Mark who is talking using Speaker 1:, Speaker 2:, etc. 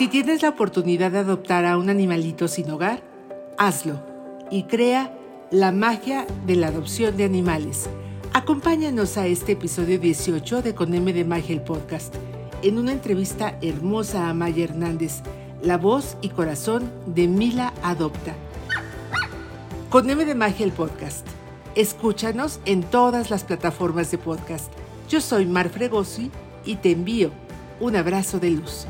Speaker 1: Si tienes la oportunidad de adoptar a un animalito sin hogar, hazlo y crea la magia de la adopción de animales. Acompáñanos a este episodio 18 de Con M de Magia el podcast, en una entrevista hermosa a Maya Hernández, la voz y corazón de Mila Adopta. Con M de Magia el podcast. Escúchanos en todas las plataformas de podcast. Yo soy Mar Fregosi y te envío un abrazo de luz.